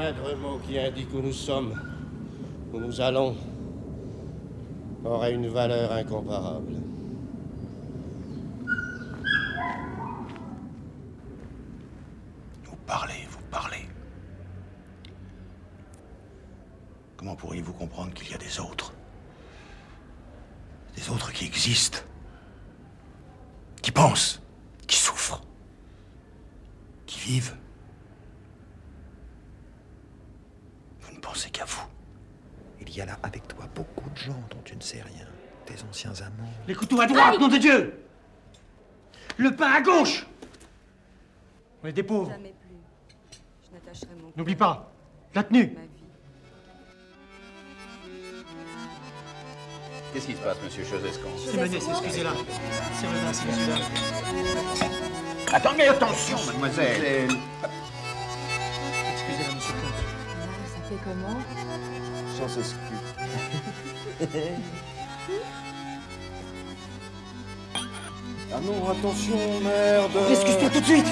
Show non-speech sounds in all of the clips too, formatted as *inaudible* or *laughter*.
Moindre mot qui indique où nous sommes, où nous allons, aura une valeur incomparable. Vous parlez, vous parlez. Comment pourriez-vous comprendre qu'il y a des autres? Des autres qui existent Qui pensent Qui souffrent Qui vivent Vous ne pensez qu'à vous. Il y a là avec toi beaucoup de gens dont tu ne sais rien. Tes anciens amants. Les couteaux à droite, nom de Dieu Le pain à gauche On est des pauvres. Jamais plus. Je n'attacherai mon N'oublie pas, la tenue à ma vie. Qu'est-ce qui se passe, monsieur Chosescan C'est Menès, excusez-la. C'est celui-là. Attendez, attention, mademoiselle Excusez-la, monsieur le comte. Ça fait comment? *laughs* Ah non, attention, merde Excuse-toi tout de suite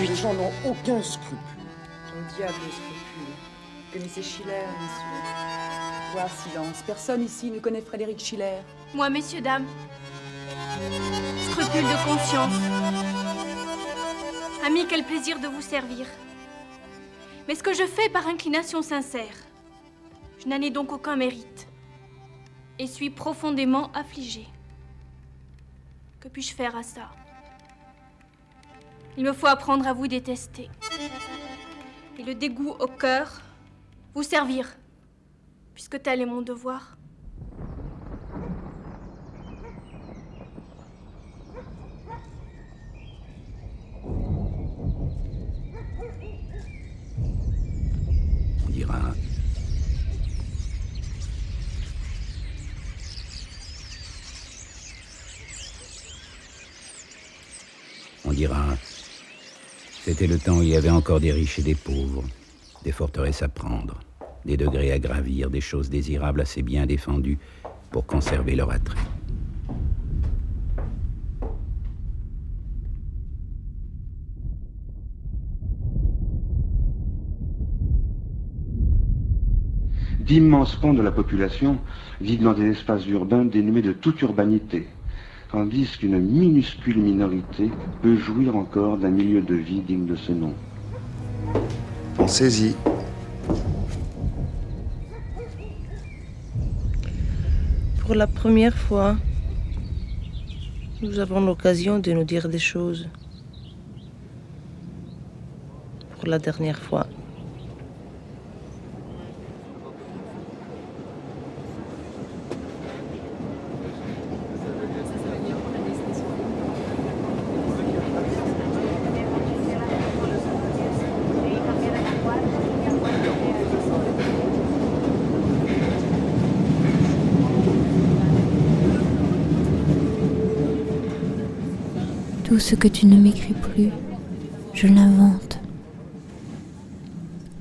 Les gens n'ont aucun scrupule. Ton diable scrupule. Vous connaissez Schiller, monsieur Voir silence. Personne ici ne connaît Frédéric Schiller. Moi, messieurs, dames. Scrupule de conscience. Ami, quel plaisir de vous servir. Mais ce que je fais par inclination sincère, je n'en ai donc aucun mérite. Et suis profondément affligée. Que puis-je faire à ça? Il me faut apprendre à vous détester. Et le dégoût au cœur, vous servir. Puisque tel est mon devoir. C'était le temps où il y avait encore des riches et des pauvres, des forteresses à prendre, des degrés à gravir, des choses désirables assez bien défendues pour conserver leur attrait. D'immenses pans de la population vivent dans des espaces urbains dénués de toute urbanité, tandis qu'une minuscule minorité peut jouir encore d'un milieu de vie digne de ce nom. Pensez-y. Pour la première fois, nous avons l'occasion de nous dire des choses. Pour la dernière fois. Tout ce que tu ne m'écris plus, je l'invente.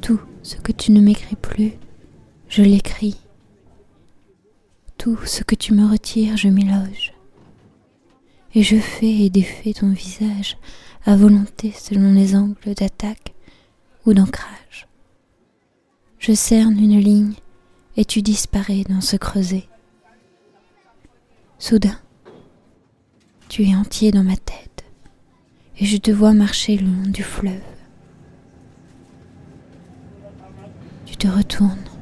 Tout ce que tu ne m'écris plus, je l'écris. Tout ce que tu me retires, je m'y loge. Et je fais et défais ton visage à volonté selon les angles d'attaque ou d'ancrage. Je cerne une ligne et tu disparais dans ce creuset. Soudain, tu es entier dans ma tête et je te vois marcher le long du fleuve. Tu te retournes.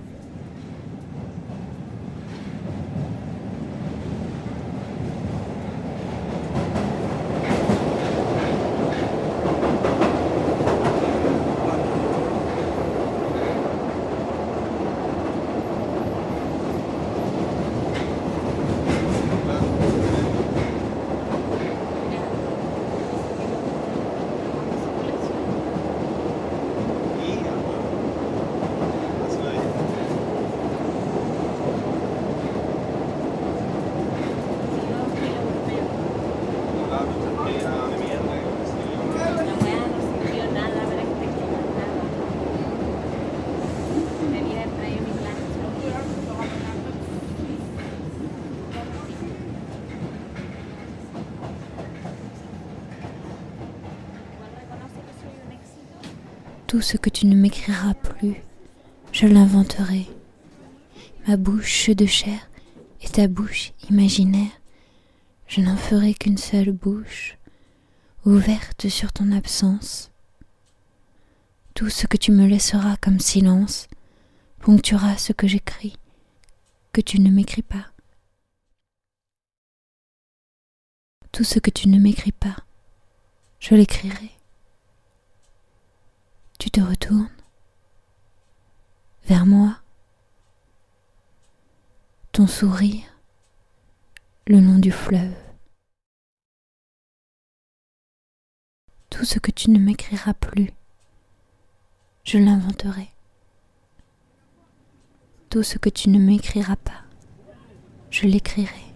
Tout ce que tu ne m'écriras plus, je l'inventerai. Ma bouche de chair et ta bouche imaginaire, je n'en ferai qu'une seule bouche, ouverte sur ton absence. Tout ce que tu me laisseras comme silence ponctuera ce que j'écris, que tu ne m'écris pas. Tout ce que tu ne m'écris pas, je l'écrirai. Tu te retournes vers moi, ton sourire le long du fleuve. Tout ce que tu ne m'écriras plus, je l'inventerai. Tout ce que tu ne m'écriras pas, je l'écrirai.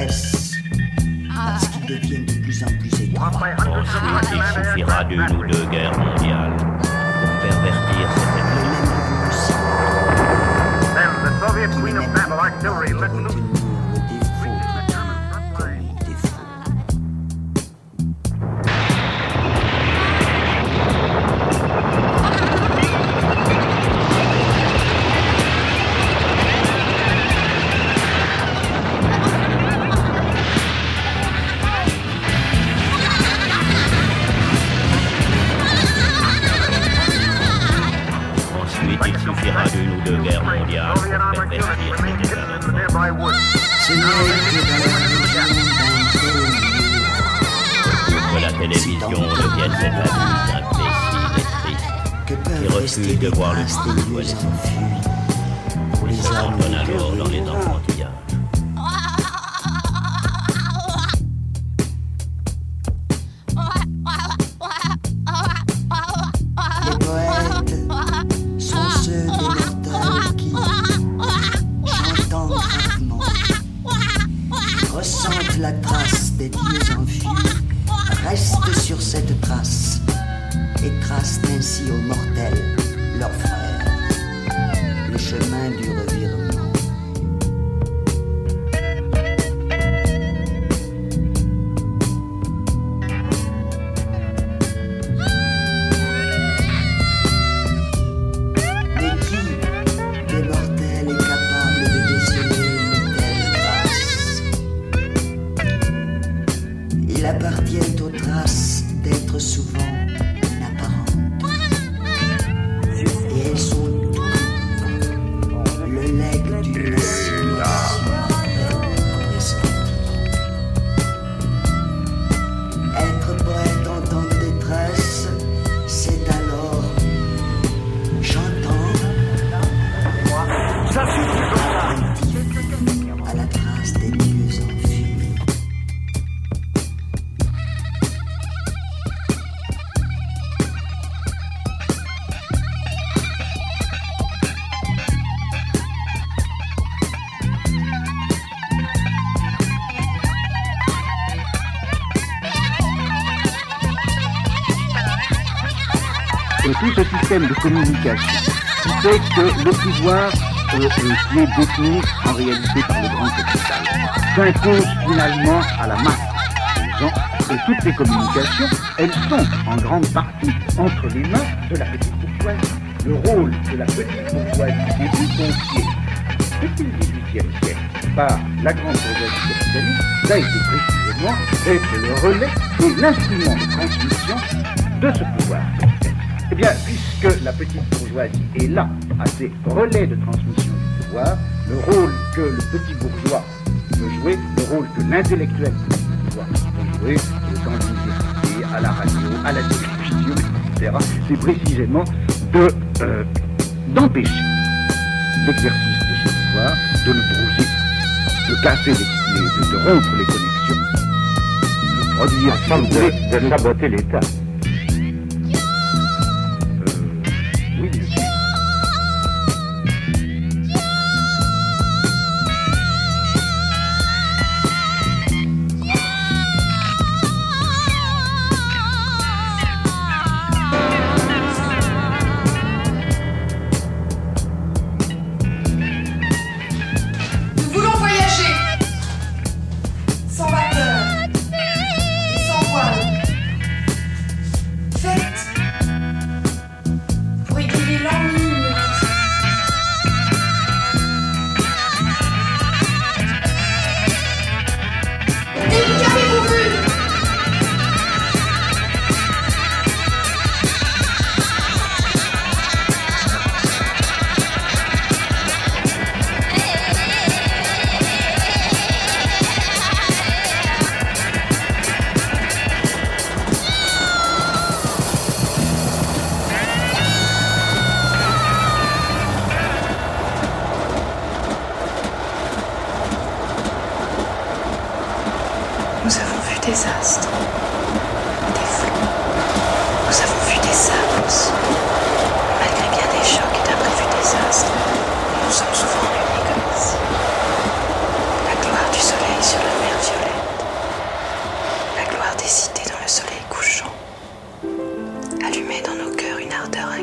Détresse, parce qu'il devient de plus en plus étroit. Ensuite, il suffira d'une ou deux guerres mondiales pour pervertir cette Then Ensuite, il suffira d'une ou deux guerres mondiales pour pervertir cet état de que la télévision devienne cet adulte imbécile et triste qui refuse de voir le traces coup des jouer lieux les enfuis pour Il les se âmes cantonne alors dans les écœurées. De communication qui fait que le pouvoir euh, euh, qui est détenu en réalité par le grand capital s'impose finalement à la masse des et toutes les communications, elles sont en grande partie entre les mains de la petite bourgeoisie. Le rôle de la petite bourgeoisie est confié depuis le XVIIIe siècle par la grande bourgeoisie capitaliste, ça a été précisément d'être le relais et l'instrument de transmission de ce pouvoir. Eh bien, puisque la petite bourgeoisie est là, à ces relais de transmission du pouvoir, le rôle que le petit bourgeois peut jouer, le rôle que l'intellectuel peut jouer, dans l'université, à la radio, à la télévision, etc., c'est précisément de, euh, d'empêcher l'exercice de ce pouvoir, de le brouiller, de casser les, les- de, de rompre les connexions, de produire, vous voulez, de saboter l'État.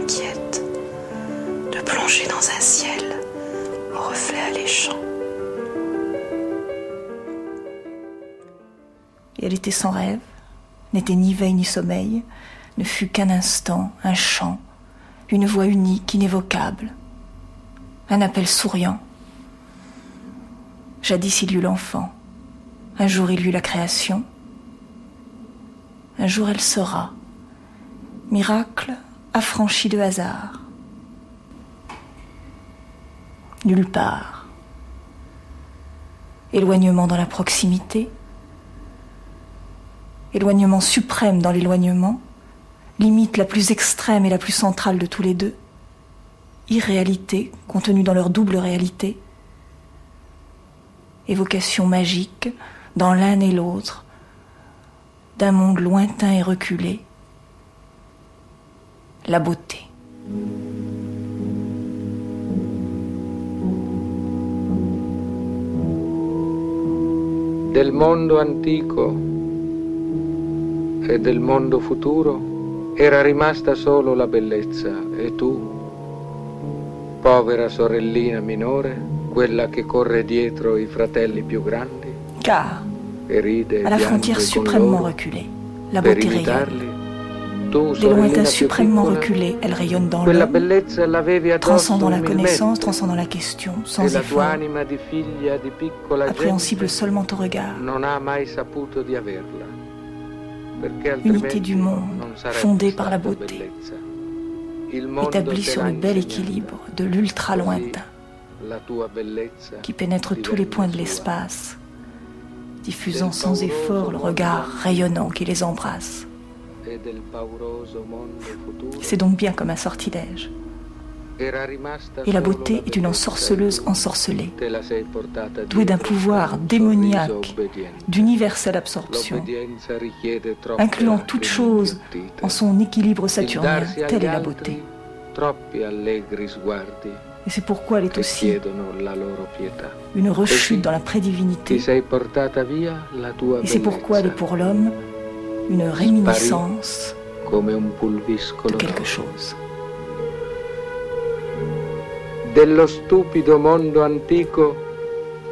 Inquiète. De plonger dans un ciel aux reflets alléchants. Et elle était sans rêve, n'était ni veille ni sommeil, ne fut qu'un instant, un chant, une voix unique, inévocable, un appel souriant. Jadis il y eut l'enfant, un jour il y eut la création, un jour elle sera, miracle affranchi de hasard. Nulle part. Éloignement dans la proximité, éloignement suprême dans l'éloignement, limite la plus extrême et la plus centrale de tous les deux, irréalité contenue dans leur double réalité, évocation magique dans l'un et l'autre d'un monde lointain et reculé, la beauté. Del mondo antico e del mondo futuro era rimasta solo la bellezza e tu, povera sorellina minore, quella che corre dietro i fratelli più grandi Car, e ride à la e frontière suprêmement reculée, la beauté rayonne. Des lointains suprêmement reculés, elle rayonne dans l'homme, transcendant la connaissance, transcendant la question, sans effort, appréhensible seulement au regard. Unité du monde, fondée par la beauté, établie sur le bel équilibre de l'ultra lointain, La tua bellezza qui pénètre tous les points de l'espace, diffusant sans effort le regard rayonnant qui les embrasse. C'est donc bien comme un sortilège. Et la beauté est une ensorceleuse ensorcelée, douée d'un pouvoir démoniaque, d'universelle absorption, incluant toute chose en son équilibre Il saturnien. Telle est la beauté. Et c'est pourquoi elle est aussi une rechute dans la prédivinité. Et c'est pourquoi elle est pour l'homme une réminiscence come un de pulviscolo quelque chose. dello stupido mondo antico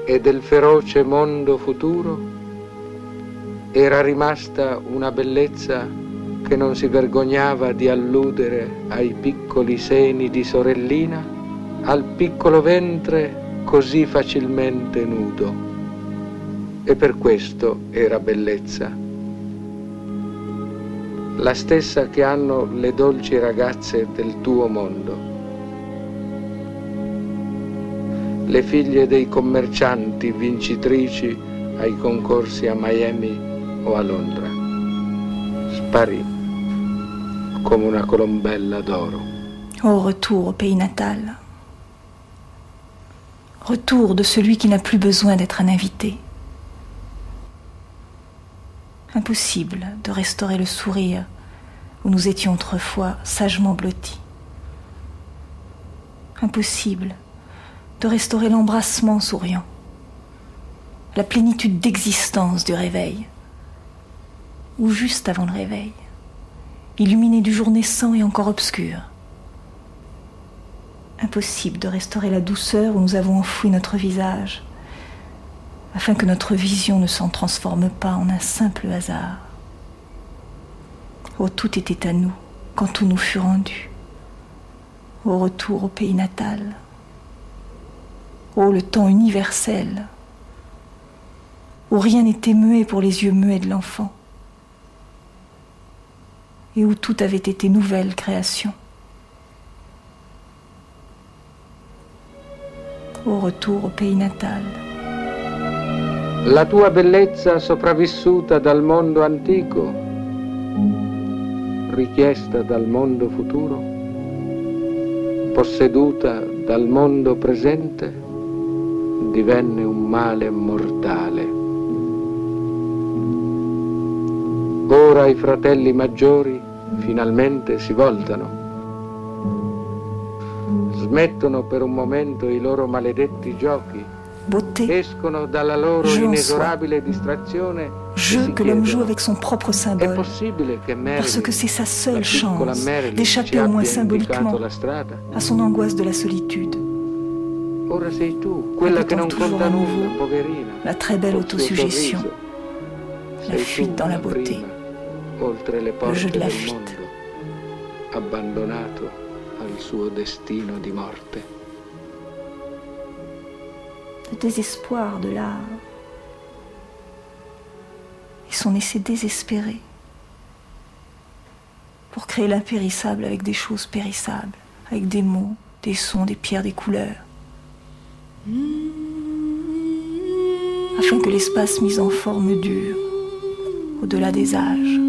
e del feroce mondo futuro era rimasta una bellezza che non si vergognava di alludere ai piccoli seni di sorellina, al piccolo ventre così facilmente nudo. E per questo era bellezza. La stessa che hanno le dolci ragazze del tuo mondo. le figlie dei commercianti vincitrici ai concorsi a Miami o a Londra. Sparì come una colombella d'oro. Au retour au pays natal. Retour de celui qui n'a plus besoin d'être un invité. Impossible de restaurer le sourire où nous étions autrefois sagement blottis. Impossible de restaurer l'embrassement souriant, la plénitude d'existence du réveil, ou juste avant le réveil, illuminé du jour naissant et encore obscur. Impossible de restaurer la douceur où nous avons enfoui notre visage, afin que notre vision ne s'en transforme pas en un simple hasard. Oh, tout était à nous quand tout nous fut rendu. Au retour au pays natal. Oh, le temps universel, où rien n'était muet pour les yeux muets de l'enfant, et où tout avait été nouvelle création. Au retour au pays natal. La tua bellezza sopravvissuta dal mondo antico, richiesta dal mondo futuro, posseduta dal mondo presente, divenne un male mortale. Ora i fratelli maggiori finalmente si voltano. Smettono per un momento i loro maledetti giochi. Dalla loro jeu que l'homme joue avec son propre symbole, parce que c'est sa seule chance d'échapper au moins symboliquement à son angoisse de la solitude. Ora sei tu, quella che non conta nulla, nouveau poverina. la très belle autosuggestion, la fuite dans la beauté, le jeu de la fuite. abbandonato al suo destino di morte. Le désespoir de l'art et son essai désespéré pour créer l'impérissable avec des choses périssables, avec des mots, des sons, des pierres, des couleurs, afin que l'espace mis en forme dure, au-delà des âges,